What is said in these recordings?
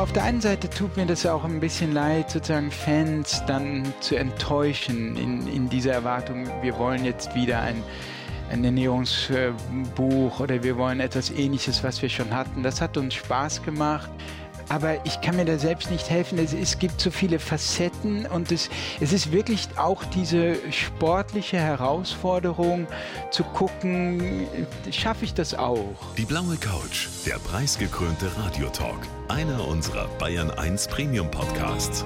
Auf der einen Seite tut mir das auch ein bisschen leid, sozusagen Fans dann zu enttäuschen in, in dieser Erwartung, wir wollen jetzt wieder ein, ein Ernährungsbuch oder wir wollen etwas ähnliches, was wir schon hatten. Das hat uns Spaß gemacht aber ich kann mir da selbst nicht helfen. Es, es gibt so viele Facetten und es, es ist wirklich auch diese sportliche Herausforderung zu gucken, schaffe ich das auch? Die blaue Couch, der preisgekrönte Radiotalk, einer unserer Bayern 1 Premium Podcasts.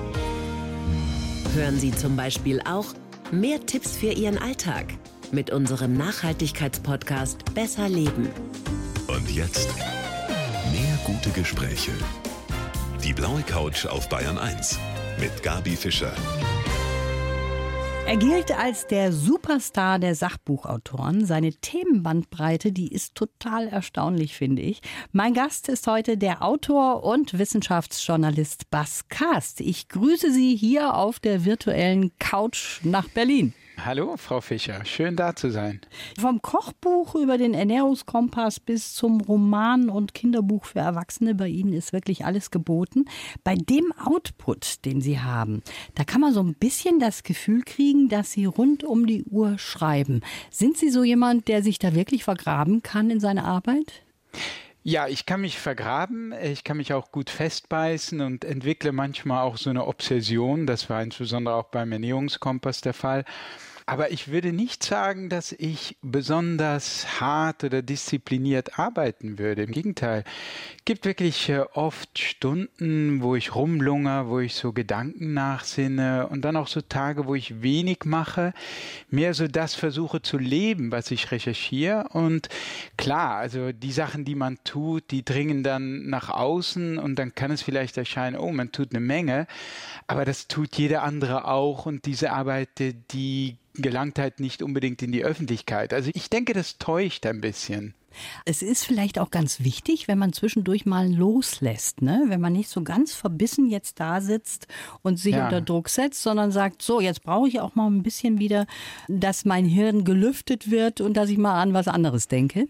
Hören Sie zum Beispiel auch mehr Tipps für Ihren Alltag mit unserem Nachhaltigkeitspodcast Besser Leben. Und jetzt mehr gute Gespräche die blaue Couch auf Bayern 1 mit Gabi Fischer. Er gilt als der Superstar der Sachbuchautoren. Seine Themenbandbreite, die ist total erstaunlich, finde ich. Mein Gast ist heute der Autor und Wissenschaftsjournalist Bas Kast. Ich grüße Sie hier auf der virtuellen Couch nach Berlin. Hallo, Frau Fischer. Schön da zu sein. Vom Kochbuch über den Ernährungskompass bis zum Roman und Kinderbuch für Erwachsene, bei Ihnen ist wirklich alles geboten. Bei dem Output, den Sie haben, da kann man so ein bisschen das Gefühl kriegen, dass Sie rund um die Uhr schreiben. Sind Sie so jemand, der sich da wirklich vergraben kann in seine Arbeit? Ja, ich kann mich vergraben, ich kann mich auch gut festbeißen und entwickle manchmal auch so eine Obsession. Das war insbesondere auch beim Ernährungskompass der Fall. Aber ich würde nicht sagen, dass ich besonders hart oder diszipliniert arbeiten würde. Im Gegenteil, gibt wirklich äh, oft Stunden, wo ich rumlunger, wo ich so Gedanken nachsinne und dann auch so Tage, wo ich wenig mache, mehr so das versuche zu leben, was ich recherchiere. Und klar, also die Sachen, die man tut, die dringen dann nach außen und dann kann es vielleicht erscheinen, oh, man tut eine Menge, aber das tut jeder andere auch und diese Arbeit, die gelangt halt nicht unbedingt in die Öffentlichkeit. Also ich denke, das täuscht ein bisschen. Es ist vielleicht auch ganz wichtig, wenn man zwischendurch mal loslässt, ne? wenn man nicht so ganz verbissen jetzt da sitzt und sich ja. unter Druck setzt, sondern sagt, so, jetzt brauche ich auch mal ein bisschen wieder, dass mein Hirn gelüftet wird und dass ich mal an was anderes denke.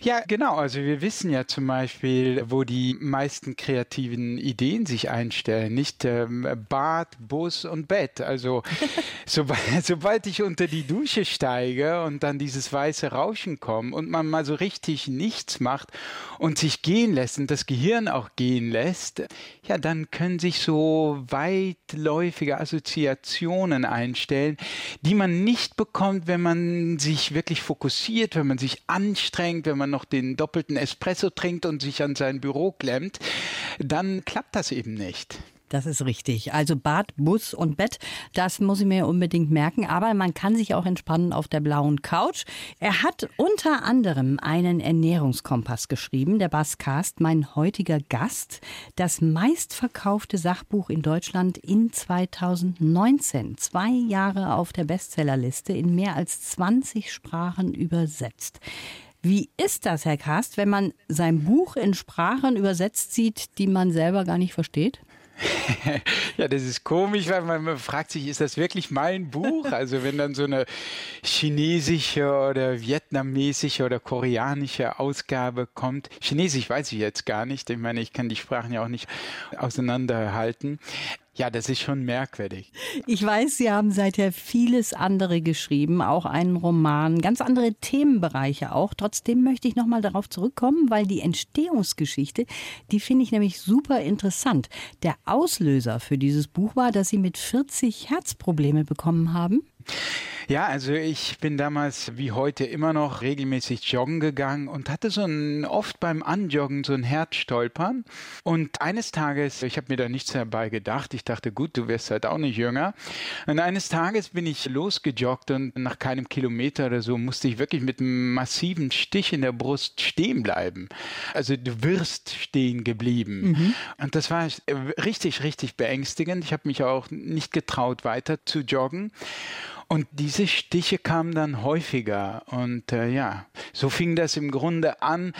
Ja, genau. Also wir wissen ja zum Beispiel, wo die meisten kreativen Ideen sich einstellen. Nicht ähm, Bad, Bus und Bett. Also sobald, sobald ich unter die Dusche steige und dann dieses weiße Rauschen kommt und man mal so richtig nichts macht und sich gehen lässt und das Gehirn auch gehen lässt, ja, dann können sich so weitläufige Assoziationen einstellen, die man nicht bekommt, wenn man sich wirklich fokussiert, wenn man sich anstrengt, wenn man noch den doppelten Espresso trinkt und sich an sein Büro klemmt, dann klappt das eben nicht. Das ist richtig. Also Bad, Bus und Bett, das muss ich mir unbedingt merken. Aber man kann sich auch entspannen auf der blauen Couch. Er hat unter anderem einen Ernährungskompass geschrieben, der Basscast, mein heutiger Gast. Das meistverkaufte Sachbuch in Deutschland in 2019. Zwei Jahre auf der Bestsellerliste in mehr als 20 Sprachen übersetzt. Wie ist das, Herr Kast, wenn man sein Buch in Sprachen übersetzt sieht, die man selber gar nicht versteht? ja, das ist komisch, weil man fragt sich, ist das wirklich mein Buch? Also wenn dann so eine chinesische oder vietnamesische oder koreanische Ausgabe kommt. Chinesisch weiß ich jetzt gar nicht. Ich meine, ich kann die Sprachen ja auch nicht auseinanderhalten. Ja, das ist schon merkwürdig. Ich weiß, Sie haben seither vieles andere geschrieben, auch einen Roman, ganz andere Themenbereiche auch. Trotzdem möchte ich nochmal darauf zurückkommen, weil die Entstehungsgeschichte, die finde ich nämlich super interessant. Der Auslöser für dieses Buch war, dass Sie mit 40 Herzprobleme bekommen haben. Ja, also ich bin damals wie heute immer noch regelmäßig joggen gegangen und hatte so ein oft beim Anjoggen so ein Herzstolpern. Und eines Tages, ich habe mir da nichts dabei gedacht, ich dachte, gut, du wirst halt auch nicht jünger. Und eines Tages bin ich losgejoggt und nach keinem Kilometer oder so musste ich wirklich mit einem massiven Stich in der Brust stehen bleiben. Also du wirst stehen geblieben. Mhm. Und das war richtig, richtig beängstigend. Ich habe mich auch nicht getraut, weiter zu joggen. Und diese Stiche kamen dann häufiger. Und äh, ja, so fing das im Grunde an,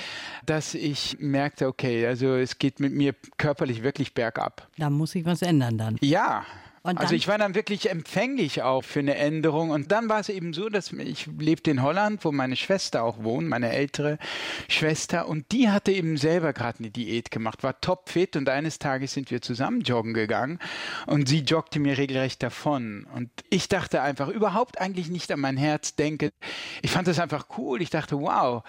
dass ich merkte, okay, also es geht mit mir körperlich wirklich bergab. Da muss ich was ändern dann. Ja, also ich war dann wirklich empfänglich auch für eine Änderung. Und dann war es eben so, dass ich lebte in Holland, wo meine Schwester auch wohnt, meine ältere Schwester. Und die hatte eben selber gerade eine Diät gemacht, war topfit. Und eines Tages sind wir zusammen joggen gegangen. Und sie joggte mir regelrecht davon. Und ich dachte einfach überhaupt eigentlich nicht an mein Herz denke. Ich fand das einfach cool. Ich dachte, wow,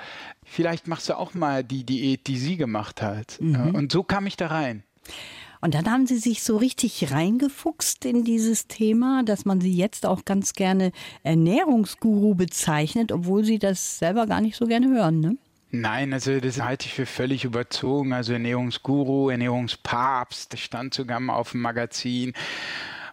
vielleicht machst du auch mal die Diät, die sie gemacht hat. Mhm. Und so kam ich da rein. Und dann haben Sie sich so richtig reingefuchst in dieses Thema, dass man Sie jetzt auch ganz gerne Ernährungsguru bezeichnet, obwohl Sie das selber gar nicht so gerne hören, ne? Nein, also das halte ich für völlig überzogen. Also Ernährungsguru, Ernährungspapst, das stand sogar mal auf dem Magazin.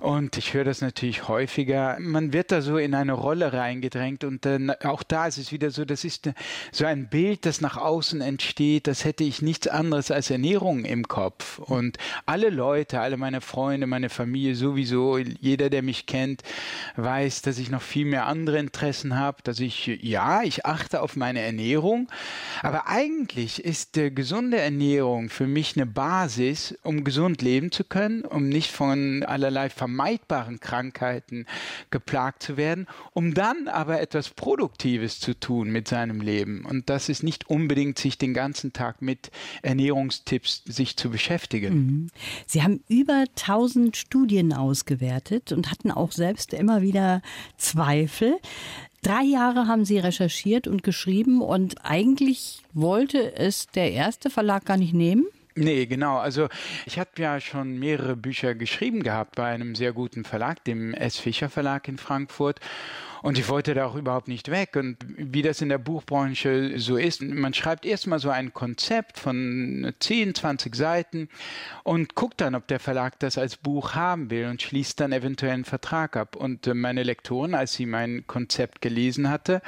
Und ich höre das natürlich häufiger. Man wird da so in eine Rolle reingedrängt und dann auch da ist es wieder so, das ist so ein Bild, das nach außen entsteht, das hätte ich nichts anderes als Ernährung im Kopf. Und alle Leute, alle meine Freunde, meine Familie sowieso, jeder, der mich kennt, weiß, dass ich noch viel mehr andere Interessen habe, dass ich, ja, ich achte auf meine Ernährung, aber eigentlich ist äh, gesunde Ernährung für mich eine Basis, um gesund leben zu können, um nicht von allerlei Vermeidungen vermeidbaren Krankheiten geplagt zu werden, um dann aber etwas Produktives zu tun mit seinem Leben. Und das ist nicht unbedingt sich den ganzen Tag mit Ernährungstipps sich zu beschäftigen. Mhm. Sie haben über 1000 Studien ausgewertet und hatten auch selbst immer wieder Zweifel. Drei Jahre haben Sie recherchiert und geschrieben und eigentlich wollte es der erste Verlag gar nicht nehmen. Nee, genau. Also ich habe ja schon mehrere Bücher geschrieben gehabt bei einem sehr guten Verlag, dem S. Fischer Verlag in Frankfurt. Und ich wollte da auch überhaupt nicht weg. Und wie das in der Buchbranche so ist, man schreibt erstmal so ein Konzept von 10, 20 Seiten und guckt dann, ob der Verlag das als Buch haben will und schließt dann eventuell einen Vertrag ab. Und äh, meine Lektorin, als sie mein Konzept gelesen hatte,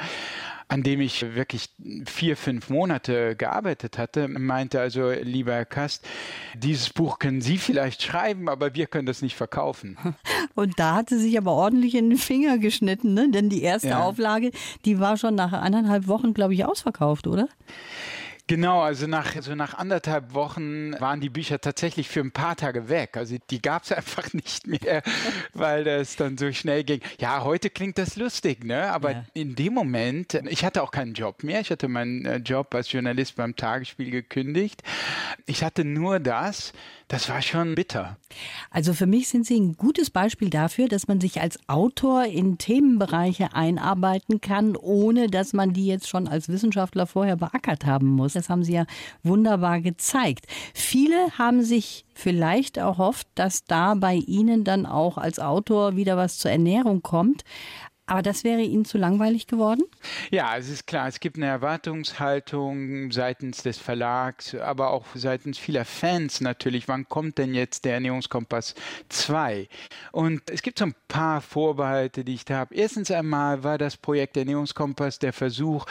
an dem ich wirklich vier, fünf Monate gearbeitet hatte, meinte also, lieber Herr Kast, dieses Buch können Sie vielleicht schreiben, aber wir können das nicht verkaufen. Und da hat sie sich aber ordentlich in den Finger geschnitten, ne? denn die erste ja. Auflage, die war schon nach anderthalb Wochen, glaube ich, ausverkauft, oder? Genau, also nach, so nach anderthalb Wochen waren die Bücher tatsächlich für ein paar Tage weg. Also die gab es einfach nicht mehr, weil das dann so schnell ging. Ja, heute klingt das lustig, ne? Aber ja. in dem Moment, ich hatte auch keinen Job mehr. Ich hatte meinen äh, Job als Journalist beim Tagesspiel gekündigt. Ich hatte nur das. Das war schon bitter. Also für mich sind Sie ein gutes Beispiel dafür, dass man sich als Autor in Themenbereiche einarbeiten kann, ohne dass man die jetzt schon als Wissenschaftler vorher beackert haben muss. Das haben Sie ja wunderbar gezeigt. Viele haben sich vielleicht erhofft, dass da bei Ihnen dann auch als Autor wieder was zur Ernährung kommt. Aber das wäre Ihnen zu langweilig geworden? Ja, es ist klar, es gibt eine Erwartungshaltung seitens des Verlags, aber auch seitens vieler Fans natürlich. Wann kommt denn jetzt der Ernährungskompass 2? Und es gibt so ein paar Vorbehalte, die ich da habe. Erstens einmal war das Projekt Ernährungskompass der Versuch,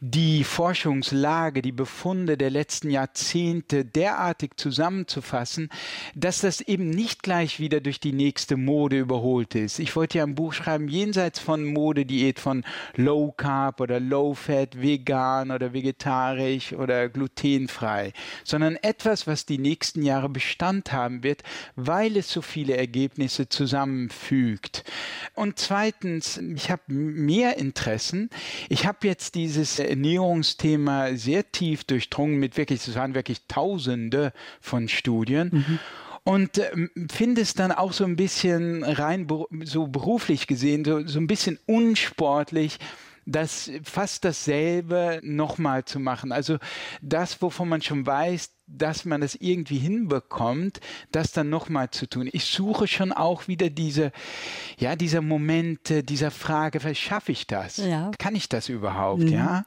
die Forschungslage, die Befunde der letzten Jahrzehnte derartig zusammenzufassen, dass das eben nicht gleich wieder durch die nächste Mode überholt ist. Ich wollte ja ein Buch schreiben, jenseits von von Modediät von Low Carb oder Low Fat, vegan oder vegetarisch oder glutenfrei, sondern etwas, was die nächsten Jahre Bestand haben wird, weil es so viele Ergebnisse zusammenfügt. Und zweitens, ich habe mehr Interessen. Ich habe jetzt dieses Ernährungsthema sehr tief durchdrungen mit wirklich, es waren wirklich Tausende von Studien. Mhm und äh, finde es dann auch so ein bisschen rein so beruflich gesehen, so, so ein bisschen unsportlich, das fast dasselbe nochmal zu machen. Also das, wovon man schon weiß, dass man das irgendwie hinbekommt, das dann nochmal zu tun. Ich suche schon auch wieder diese, ja, dieser Momente, dieser Frage, schaffe ich das? Ja. Kann ich das überhaupt? Mhm. Ja.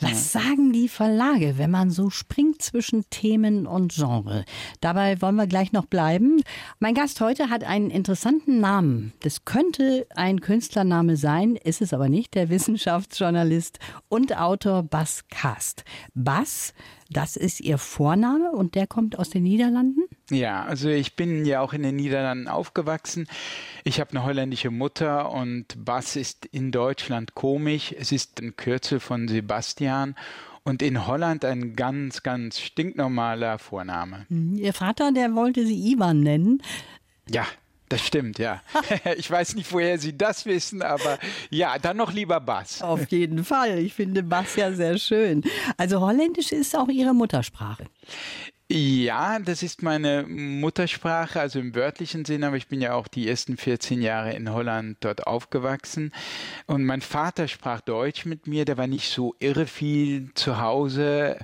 Was sagen die Verlage, wenn man so springt zwischen Themen und Genre? Dabei wollen wir gleich noch bleiben. Mein Gast heute hat einen interessanten Namen. Das könnte ein Künstlername sein, ist es aber nicht, der Wissenschaftsjournalist und Autor Bas Kast. Bas das ist Ihr Vorname und der kommt aus den Niederlanden? Ja, also ich bin ja auch in den Niederlanden aufgewachsen. Ich habe eine holländische Mutter und Bas ist in Deutschland komisch. Es ist ein Kürzel von Sebastian und in Holland ein ganz, ganz stinknormaler Vorname. Mhm. Ihr Vater, der wollte Sie Ivan nennen. Ja, Das stimmt, ja. ich weiß nicht, woher Sie das wissen, aber ja, dann noch lieber Bass. Auf jeden Fall. Ich finde Bass ja sehr schön. Also Holländisch ist auch Ihre Muttersprache. Ja, das ist meine Muttersprache, also im wörtlichen Sinn, aber ich bin ja auch die ersten 14 Jahre in Holland dort aufgewachsen. Und mein Vater sprach Deutsch mit mir, der war nicht so irre viel zu Hause.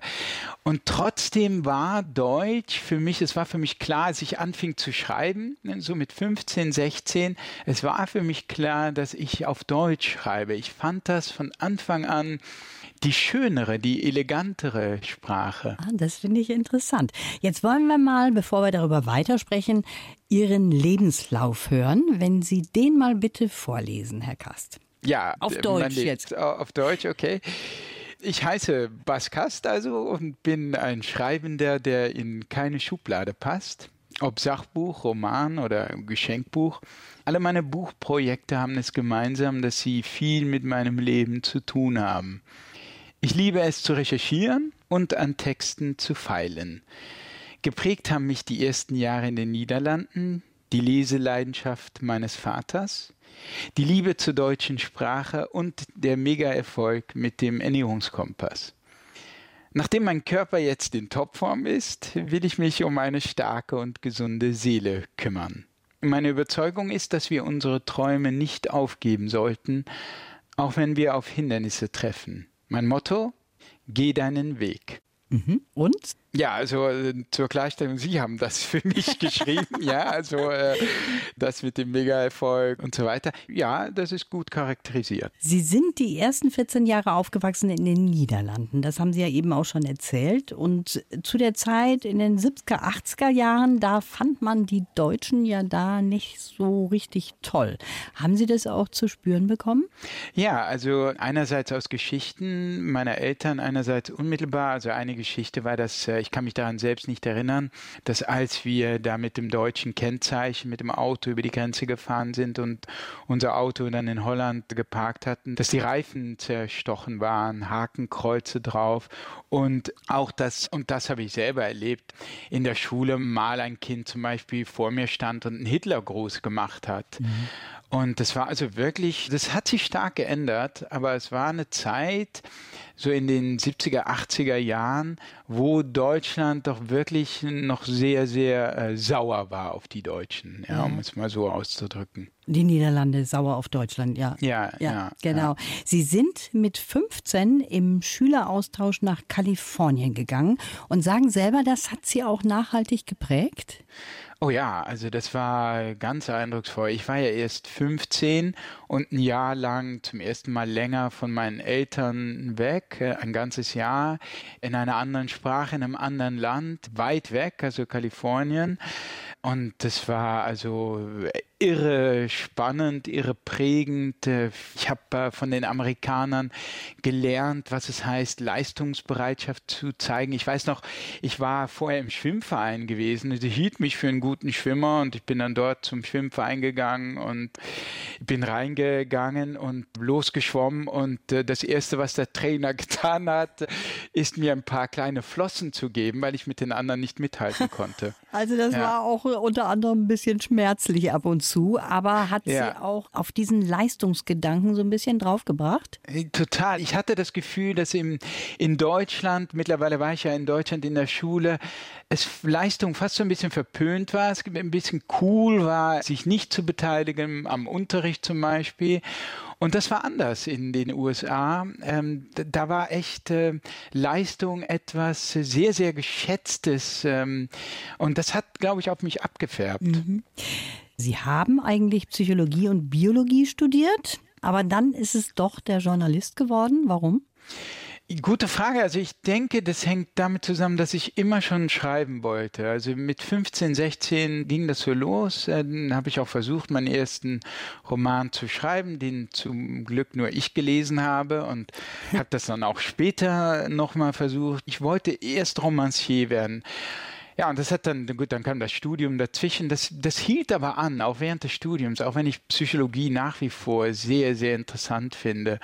Und trotzdem war Deutsch für mich, es war für mich klar, als ich anfing zu schreiben, so mit 15, 16, es war für mich klar, dass ich auf Deutsch schreibe. Ich fand das von Anfang an die schönere, die elegantere Sprache. Ah, das finde ich interessant. Jetzt wollen wir mal, bevor wir darüber weitersprechen, Ihren Lebenslauf hören. Wenn Sie den mal bitte vorlesen, Herr Kast. Ja, auf Deutsch jetzt. Auf Deutsch, okay. Ich heiße Bas Kast also und bin ein Schreibender, der in keine Schublade passt. Ob Sachbuch, Roman oder Geschenkbuch. Alle meine Buchprojekte haben es gemeinsam, dass sie viel mit meinem Leben zu tun haben. Ich liebe es zu recherchieren und an Texten zu feilen. Geprägt haben mich die ersten Jahre in den Niederlanden, die Leseleidenschaft meines Vaters, die Liebe zur deutschen Sprache und der Mega-Erfolg mit dem Ernährungskompass. Nachdem mein Körper jetzt in Topform ist, will ich mich um eine starke und gesunde Seele kümmern. Meine Überzeugung ist, dass wir unsere Träume nicht aufgeben sollten, auch wenn wir auf Hindernisse treffen. Mein Motto, geh deinen Weg. Mhm. Und? Ja, also äh, zur Klarstellung, Sie haben das für mich geschrieben, ja, also äh, das mit dem Mega-Erfolg und so weiter. Ja, das ist gut charakterisiert. Sie sind die ersten 14 Jahre aufgewachsen in den Niederlanden, das haben Sie ja eben auch schon erzählt. Und zu der Zeit in den 70er, 80er Jahren, da fand man die Deutschen ja da nicht so richtig toll. Haben Sie das auch zu spüren bekommen? Ja, also einerseits aus Geschichten meiner Eltern, einerseits unmittelbar, also eine Geschichte war, dass äh, ich kann mich daran selbst nicht erinnern, dass als wir da mit dem deutschen Kennzeichen, mit dem Auto über die Grenze gefahren sind und unser Auto dann in Holland geparkt hatten, dass die Reifen zerstochen waren, Hakenkreuze drauf und auch das, und das habe ich selber erlebt, in der Schule mal ein Kind zum Beispiel vor mir stand und einen Hitlergruß gemacht hat. Mhm. Und das war also wirklich, das hat sich stark geändert, aber es war eine Zeit, so in den 70er, 80er Jahren, wo Deutschland doch wirklich noch sehr, sehr äh, sauer war auf die Deutschen, ja, um es mal so auszudrücken. Die Niederlande sauer auf Deutschland, ja. Ja, ja, ja genau. Sie sind mit 15 im Schüleraustausch nach Kalifornien gegangen und sagen selber, das hat Sie auch nachhaltig geprägt? Oh ja, also das war ganz eindrucksvoll. Ich war ja erst 15 und ein Jahr lang zum ersten Mal länger von meinen Eltern weg, äh, ein ganzes Jahr in einer anderen Sprache, in einem anderen Land, weit weg, also Kalifornien. Und das war also irre spannend, irre prägend. Ich habe äh, von den Amerikanern gelernt, was es heißt, Leistungsbereitschaft zu zeigen. Ich weiß noch, ich war vorher im Schwimmverein gewesen. Sie hielt mich für einen guten Schwimmer und ich bin dann dort zum Schwimmverein gegangen und bin reingegangen und losgeschwommen. Und äh, das Erste, was der Trainer getan hat, ist mir ein paar kleine Flossen zu geben, weil ich mit den anderen nicht mithalten konnte. Also das ja. war auch unter anderem ein bisschen schmerzlich ab und zu, aber hat ja. sie auch auf diesen Leistungsgedanken so ein bisschen draufgebracht? Total. Ich hatte das Gefühl, dass im, in Deutschland, mittlerweile war ich ja in Deutschland in der Schule, es Leistung fast so ein bisschen verpönt war, es ein bisschen cool war, sich nicht zu beteiligen am Unterricht zum Beispiel. Und das war anders in den USA. Ähm, da war echt äh, Leistung etwas sehr, sehr Geschätztes. Ähm, und das hat, glaube ich, auf mich abgefärbt. Mhm. Sie haben eigentlich Psychologie und Biologie studiert, aber dann ist es doch der Journalist geworden. Warum? Gute Frage. Also ich denke, das hängt damit zusammen, dass ich immer schon schreiben wollte. Also mit 15, 16 ging das so los. Äh, dann habe ich auch versucht, meinen ersten Roman zu schreiben, den zum Glück nur ich gelesen habe und habe das dann auch später nochmal versucht. Ich wollte erst Romancier werden. Ja, und das hat dann, gut, dann kam das Studium dazwischen. Das, das hielt aber an, auch während des Studiums, auch wenn ich Psychologie nach wie vor sehr, sehr interessant finde.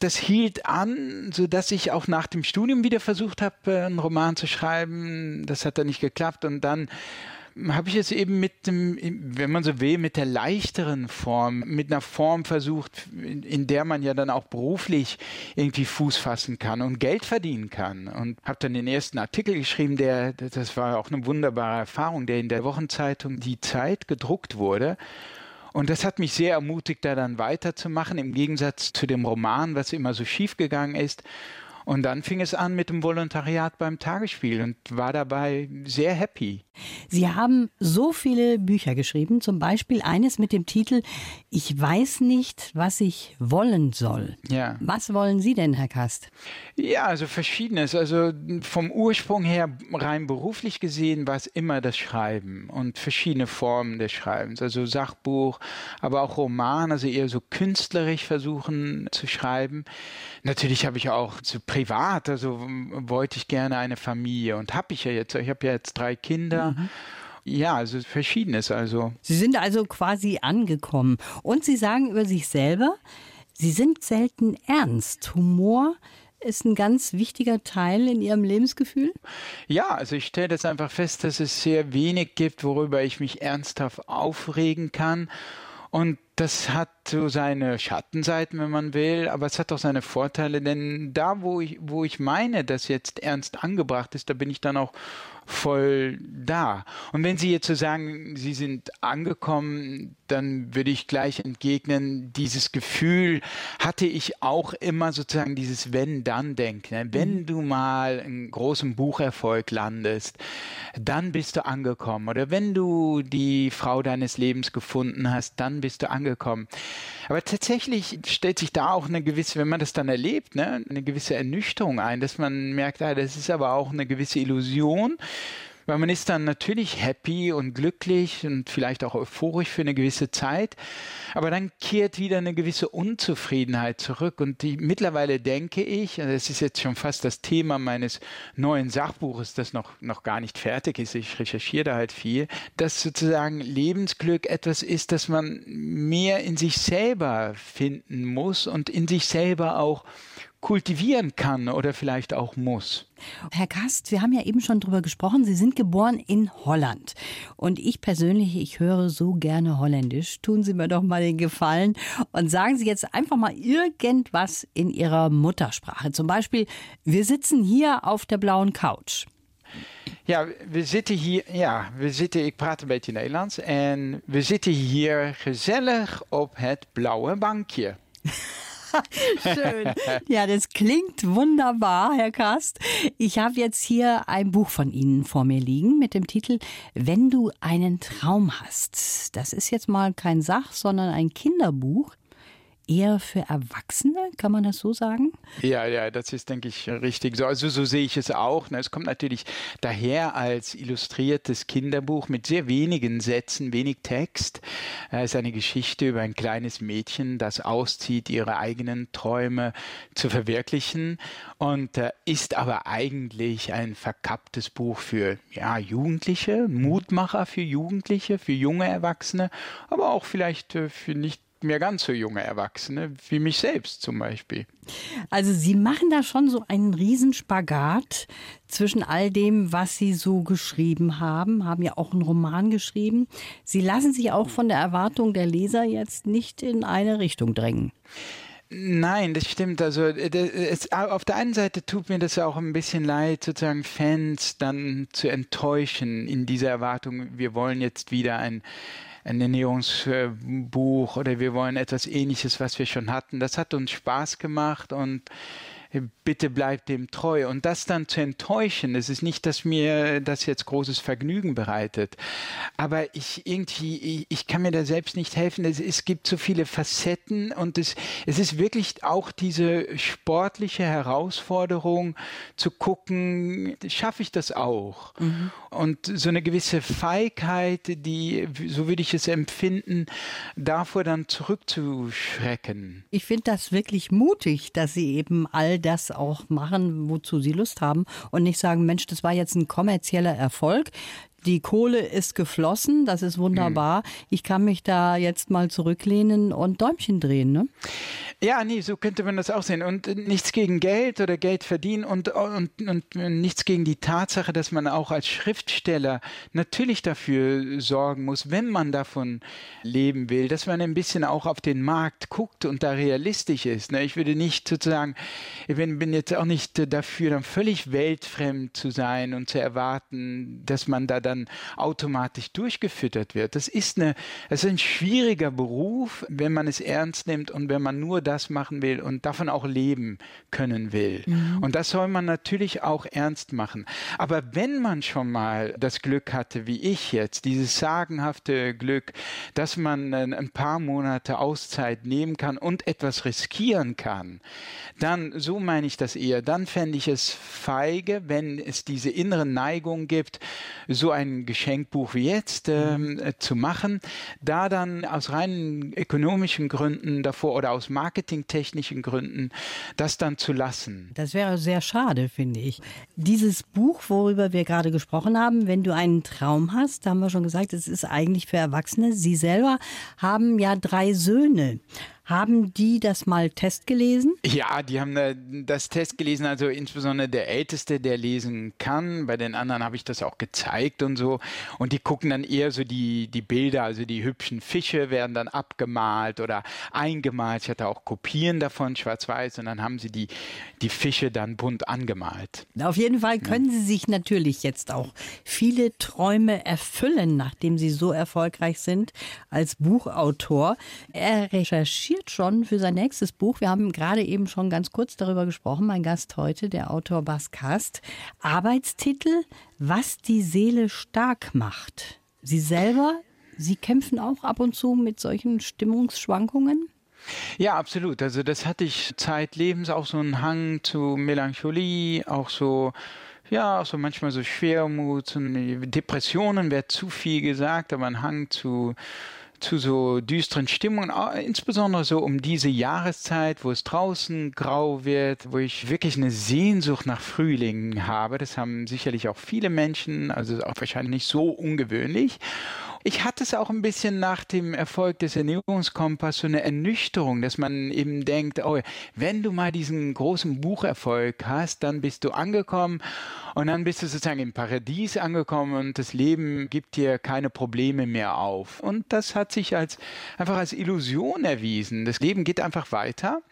Das hielt an, sodass ich auch nach dem Studium wieder versucht habe, einen Roman zu schreiben. Das hat dann nicht geklappt und dann habe ich es eben mit dem, wenn man so will, mit der leichteren Form, mit einer Form versucht, in der man ja dann auch beruflich irgendwie Fuß fassen kann und Geld verdienen kann. Und habe dann den ersten Artikel geschrieben, der, das war auch eine wunderbare Erfahrung, der in der Wochenzeitung Die Zeit gedruckt wurde. Und das hat mich sehr ermutigt, da dann weiterzumachen, im Gegensatz zu dem Roman, was immer so schief gegangen ist. Und dann fing es an mit dem Volontariat beim Tagesspiel und war dabei sehr happy. Sie haben so viele Bücher geschrieben, zum Beispiel eines mit dem Titel Ich weiß nicht, was ich wollen soll. Ja. Was wollen Sie denn, Herr Kast? Ja, also verschiedenes. Also vom Ursprung her rein beruflich gesehen war es immer das Schreiben und verschiedene Formen des Schreibens. Also Sachbuch, aber auch Roman, also eher so künstlerisch versuchen zu schreiben. Natürlich habe ich auch so privat, also wollte ich gerne eine Familie und habe ich ja jetzt. Ich habe ja jetzt drei Kinder. Mhm. Ja, also verschiedenes. Also. Sie sind also quasi angekommen. Und Sie sagen über sich selber, Sie sind selten ernst. Humor ist ein ganz wichtiger Teil in Ihrem Lebensgefühl? Ja, also ich stelle das einfach fest, dass es sehr wenig gibt, worüber ich mich ernsthaft aufregen kann. Und das hat so seine Schattenseiten, wenn man will, aber es hat auch seine Vorteile, denn da, wo ich, wo ich meine, dass jetzt ernst angebracht ist, da bin ich dann auch voll da. Und wenn Sie jetzt so sagen, Sie sind angekommen, dann würde ich gleich entgegnen, dieses Gefühl hatte ich auch immer sozusagen dieses Wenn-Dann-Denken. Ne? Wenn mhm. du mal einen großen Bucherfolg landest, dann bist du angekommen. Oder wenn du die Frau deines Lebens gefunden hast, dann bist du angekommen. Aber tatsächlich stellt sich da auch eine gewisse, wenn man das dann erlebt, ne, eine gewisse Ernüchterung ein, dass man merkt, ah, das ist aber auch eine gewisse Illusion weil man ist dann natürlich happy und glücklich und vielleicht auch euphorisch für eine gewisse Zeit, aber dann kehrt wieder eine gewisse Unzufriedenheit zurück. Und die mittlerweile denke ich, also das ist jetzt schon fast das Thema meines neuen Sachbuches, das noch, noch gar nicht fertig ist, ich recherchiere da halt viel, dass sozusagen Lebensglück etwas ist, das man mehr in sich selber finden muss und in sich selber auch kultivieren kann oder vielleicht auch muss. Herr Gast, wir haben ja eben schon drüber gesprochen. Sie sind geboren in Holland. Und ich persönlich, ich höre so gerne Holländisch. Tun Sie mir doch mal den Gefallen und sagen Sie jetzt einfach mal irgendwas in Ihrer Muttersprache. Zum Beispiel, wir sitzen hier auf der blauen Couch. Ja, we zitten hier, ja, we zitten, ik praat een beetje Nederlands. En we zitten hier gezellig op het blauwe bankje. Schön. Ja, das klingt wunderbar, Herr Kast. Ich habe jetzt hier ein Buch von Ihnen vor mir liegen mit dem Titel Wenn du einen Traum hast. Das ist jetzt mal kein Sach, sondern ein Kinderbuch eher für Erwachsene, kann man das so sagen? Ja, ja, das ist, denke ich, richtig so. Also so sehe ich es auch. Ne? Es kommt natürlich daher als illustriertes Kinderbuch mit sehr wenigen Sätzen, wenig Text. Es ist eine Geschichte über ein kleines Mädchen, das auszieht, ihre eigenen Träume zu verwirklichen und äh, ist aber eigentlich ein verkapptes Buch für ja, Jugendliche, Mutmacher für Jugendliche, für junge Erwachsene, aber auch vielleicht äh, für nicht mehr ganz so junge Erwachsene, wie mich selbst zum Beispiel. Also Sie machen da schon so einen Riesenspagat zwischen all dem, was Sie so geschrieben haben, haben ja auch einen Roman geschrieben. Sie lassen sich auch von der Erwartung der Leser jetzt nicht in eine Richtung drängen. Nein, das stimmt. Also das, es, auf der einen Seite tut mir das auch ein bisschen leid, sozusagen Fans dann zu enttäuschen in dieser Erwartung, wir wollen jetzt wieder ein ein Ernährungsbuch oder wir wollen etwas ähnliches, was wir schon hatten. Das hat uns Spaß gemacht und bitte bleibt dem treu. Und das dann zu enttäuschen, es ist nicht, dass mir das jetzt großes Vergnügen bereitet, aber ich irgendwie, ich, ich kann mir da selbst nicht helfen. Es, es gibt so viele Facetten und es, es ist wirklich auch diese sportliche Herausforderung zu gucken, schaffe ich das auch? Mhm. Und so eine gewisse Feigheit, die, so würde ich es empfinden, davor dann zurückzuschrecken. Ich finde das wirklich mutig, dass Sie eben all das auch machen, wozu sie Lust haben und nicht sagen, Mensch, das war jetzt ein kommerzieller Erfolg. Die Kohle ist geflossen, das ist wunderbar. Ich kann mich da jetzt mal zurücklehnen und Däumchen drehen, ne? Ja, nee, so könnte man das auch sehen. Und nichts gegen Geld oder Geld verdienen und, und, und nichts gegen die Tatsache, dass man auch als Schriftsteller natürlich dafür sorgen muss, wenn man davon leben will, dass man ein bisschen auch auf den Markt guckt und da realistisch ist. Ne? Ich würde nicht sozusagen, ich bin jetzt auch nicht dafür, dann völlig weltfremd zu sein und zu erwarten, dass man da dann automatisch durchgefüttert wird. Das ist, eine, das ist ein schwieriger Beruf, wenn man es ernst nimmt und wenn man nur das machen will und davon auch leben können will. Mhm. Und das soll man natürlich auch ernst machen. Aber wenn man schon mal das Glück hatte, wie ich jetzt, dieses sagenhafte Glück, dass man ein paar Monate Auszeit nehmen kann und etwas riskieren kann, dann, so meine ich das eher, dann fände ich es feige, wenn es diese inneren Neigungen gibt, so ein Geschenkbuch wie jetzt ähm, äh, zu machen, da dann aus reinen ökonomischen Gründen davor oder aus marketingtechnischen Gründen das dann zu lassen. Das wäre sehr schade, finde ich. Dieses Buch, worüber wir gerade gesprochen haben, wenn du einen Traum hast, da haben wir schon gesagt, es ist eigentlich für Erwachsene. Sie selber haben ja drei Söhne. Haben die das mal Test gelesen? Ja, die haben äh, das Test gelesen, also insbesondere der Älteste, der lesen kann. Bei den anderen habe ich das auch gezeigt und so. Und die gucken dann eher so die, die Bilder, also die hübschen Fische werden dann abgemalt oder eingemalt. Ich hatte auch Kopien davon, schwarz-weiß, und dann haben sie die, die Fische dann bunt angemalt. Auf jeden Fall können ja. sie sich natürlich jetzt auch viele Träume erfüllen, nachdem sie so erfolgreich sind als Buchautor. Er recherchiert recherchiert schon für sein nächstes Buch. Wir haben gerade eben schon ganz kurz darüber gesprochen. Mein Gast heute, der Autor Bas Kast. Arbeitstitel: Was die Seele stark macht. Sie selber, Sie kämpfen auch ab und zu mit solchen Stimmungsschwankungen? Ja, absolut. Also das hatte ich zeitlebens auch so einen Hang zu Melancholie, auch so ja, auch so manchmal so Schwermut, Depressionen wäre zu viel gesagt, aber ein Hang zu zu so düsteren Stimmungen, insbesondere so um diese Jahreszeit, wo es draußen grau wird, wo ich wirklich eine Sehnsucht nach Frühling habe. Das haben sicherlich auch viele Menschen, also auch wahrscheinlich nicht so ungewöhnlich. Ich hatte es auch ein bisschen nach dem Erfolg des Ernährungskompass so eine Ernüchterung, dass man eben denkt, oh, wenn du mal diesen großen Bucherfolg hast, dann bist du angekommen und dann bist du sozusagen im Paradies angekommen und das Leben gibt dir keine Probleme mehr auf. Und das hat sich als einfach als Illusion erwiesen. Das Leben geht einfach weiter.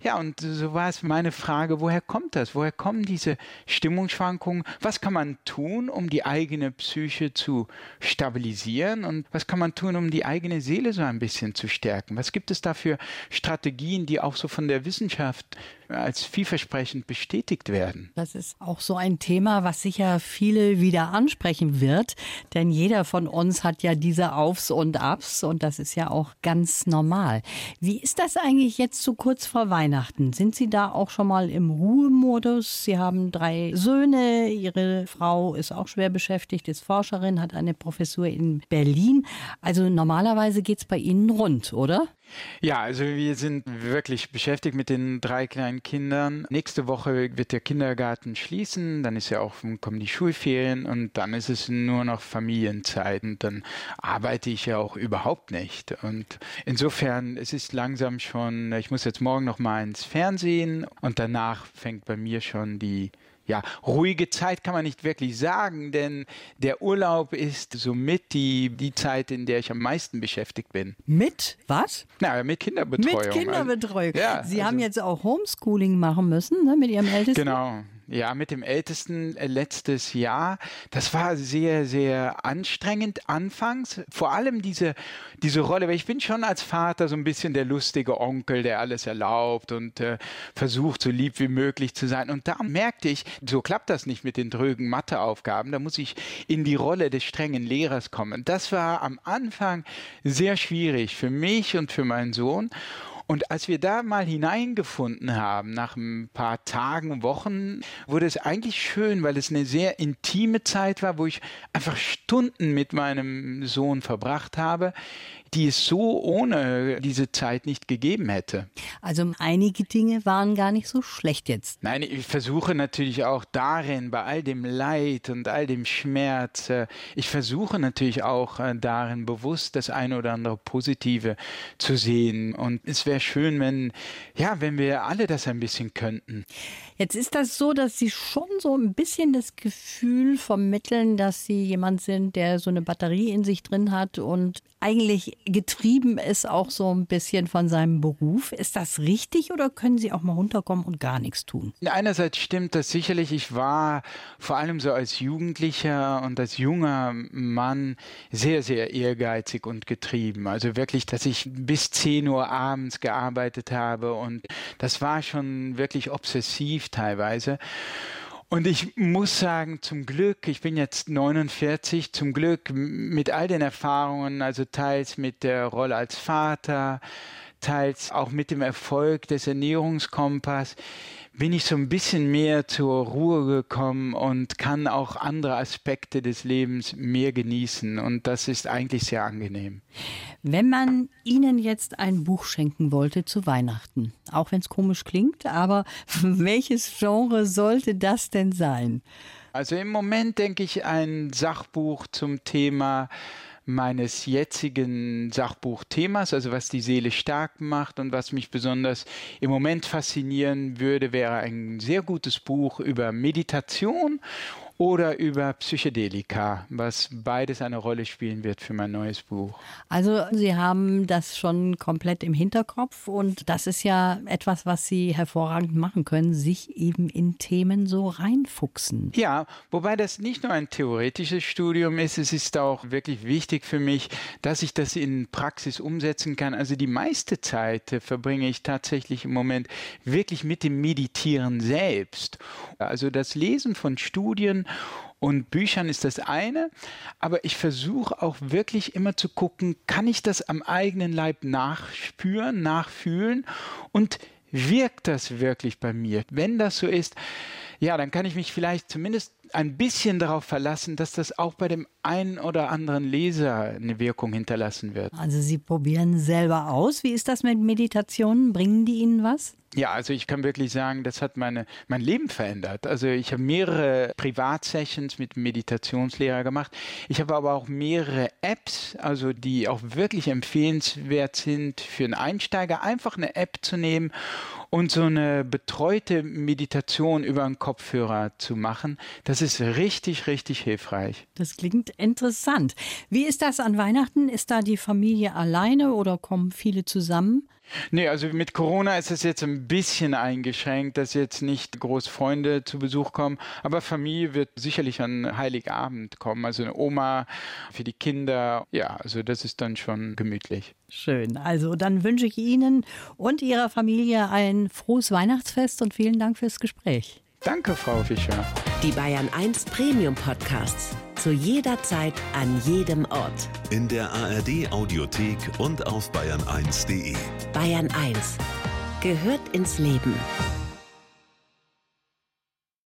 Ja, und so war es meine Frage, woher kommt das? Woher kommen diese Stimmungsschwankungen? Was kann man tun, um die eigene Psyche zu stabilisieren? Und was kann man tun, um die eigene Seele so ein bisschen zu stärken? Was gibt es da für Strategien, die auch so von der Wissenschaft als vielversprechend bestätigt werden? Das ist auch so ein Thema, was sicher viele wieder ansprechen wird, denn jeder von uns hat ja diese Aufs und Abs und das ist ja auch ganz normal. Wie ist das eigentlich jetzt so kurz vor Weihnachten? Sind Sie da auch schon mal im Ruhemodus? Sie haben drei Söhne, Ihre Frau ist auch schwer beschäftigt, ist Forscherin, hat eine Professur in Berlin. Also normalerweise geht es bei Ihnen rund, oder? Ja, also wir sind wirklich beschäftigt mit den drei kleinen Kindern. Nächste Woche wird der Kindergarten schließen, dann ist ja auch kommen die Schulferien und dann ist es nur noch Familienzeit und dann arbeite ich ja auch überhaupt nicht. Und insofern es ist langsam schon, ich muss jetzt morgen noch mal ins Fernsehen und danach fängt bei mir schon die ja, ruhige Zeit kann man nicht wirklich sagen, denn der Urlaub ist somit die, die Zeit, in der ich am meisten beschäftigt bin. Mit was? Na, mit Kinderbetreuung. Mit Kinderbetreuung. Ja, Sie also, haben jetzt auch Homeschooling machen müssen ne, mit Ihrem Ältesten. Genau. Ja, mit dem Ältesten äh, letztes Jahr. Das war sehr, sehr anstrengend anfangs. Vor allem diese, diese Rolle, weil ich bin schon als Vater so ein bisschen der lustige Onkel, der alles erlaubt und äh, versucht, so lieb wie möglich zu sein. Und da merkte ich, so klappt das nicht mit den drögen Matheaufgaben. Da muss ich in die Rolle des strengen Lehrers kommen. Das war am Anfang sehr schwierig für mich und für meinen Sohn. Und als wir da mal hineingefunden haben, nach ein paar Tagen, Wochen, wurde es eigentlich schön, weil es eine sehr intime Zeit war, wo ich einfach Stunden mit meinem Sohn verbracht habe, die es so ohne diese Zeit nicht gegeben hätte. Also einige Dinge waren gar nicht so schlecht jetzt. Nein, ich versuche natürlich auch darin, bei all dem Leid und all dem Schmerz, äh, ich versuche natürlich auch äh, darin bewusst das eine oder andere Positive zu sehen. Und es wäre schön, wenn, ja, wenn wir alle das ein bisschen könnten. Jetzt ist das so, dass Sie schon so ein bisschen das Gefühl vermitteln, dass Sie jemand sind, der so eine Batterie in sich drin hat und eigentlich getrieben ist auch so ein bisschen von seinem Beruf. Ist das richtig oder können Sie auch mal runterkommen und gar nichts tun? Einerseits stimmt das sicherlich. Ich war vor allem so als Jugendlicher und als junger Mann sehr, sehr ehrgeizig und getrieben. Also wirklich, dass ich bis 10 Uhr abends gearbeitet habe und das war schon wirklich obsessiv teilweise. Und ich muss sagen, zum Glück, ich bin jetzt 49, zum Glück mit all den Erfahrungen, also teils mit der Rolle als Vater, teils auch mit dem Erfolg des Ernährungskompass, bin ich so ein bisschen mehr zur Ruhe gekommen und kann auch andere Aspekte des Lebens mehr genießen. Und das ist eigentlich sehr angenehm. Wenn man Ihnen jetzt ein Buch schenken wollte zu Weihnachten, auch wenn es komisch klingt, aber welches Genre sollte das denn sein? Also im Moment denke ich ein Sachbuch zum Thema meines jetzigen Sachbuchthemas, also was die Seele stark macht und was mich besonders im Moment faszinieren würde, wäre ein sehr gutes Buch über Meditation oder über Psychedelika, was beides eine Rolle spielen wird für mein neues Buch. Also Sie haben das schon komplett im Hinterkopf und das ist ja etwas, was Sie hervorragend machen können, sich eben in Themen so reinfuchsen. Ja, wobei das nicht nur ein theoretisches Studium ist, es ist auch wirklich wichtig für mich, dass ich das in Praxis umsetzen kann. Also die meiste Zeit verbringe ich tatsächlich im Moment wirklich mit dem Meditieren selbst. Also das Lesen von Studien und Büchern ist das eine, aber ich versuche auch wirklich immer zu gucken, kann ich das am eigenen Leib nachspüren, nachfühlen und wirkt das wirklich bei mir? Wenn das so ist, ja, dann kann ich mich vielleicht zumindest ein bisschen darauf verlassen, dass das auch bei dem einen oder anderen Leser eine Wirkung hinterlassen wird. Also Sie probieren selber aus. Wie ist das mit Meditationen? Bringen die Ihnen was? Ja, also ich kann wirklich sagen, das hat meine, mein Leben verändert. Also ich habe mehrere Privatsessions mit Meditationslehrer gemacht. Ich habe aber auch mehrere Apps, also die auch wirklich empfehlenswert sind für einen Einsteiger, einfach eine App zu nehmen und so eine betreute Meditation über einen Kopfhörer zu machen. Das ist richtig, richtig hilfreich. Das klingt interessant. Wie ist das an Weihnachten? Ist da die Familie alleine oder kommen viele zusammen? Nee, also mit Corona ist es jetzt ein bisschen eingeschränkt, dass jetzt nicht groß Freunde zu Besuch kommen, aber Familie wird sicherlich an Heiligabend kommen, also eine Oma für die Kinder. Ja, also das ist dann schon gemütlich. Schön. Also dann wünsche ich Ihnen und Ihrer Familie ein frohes Weihnachtsfest und vielen Dank fürs Gespräch. Danke, Frau Fischer. Die Bayern 1 Premium Podcasts. Zu jeder Zeit, an jedem Ort. In der ARD Audiothek und auf bayern1.de. Bayern 1 gehört ins Leben.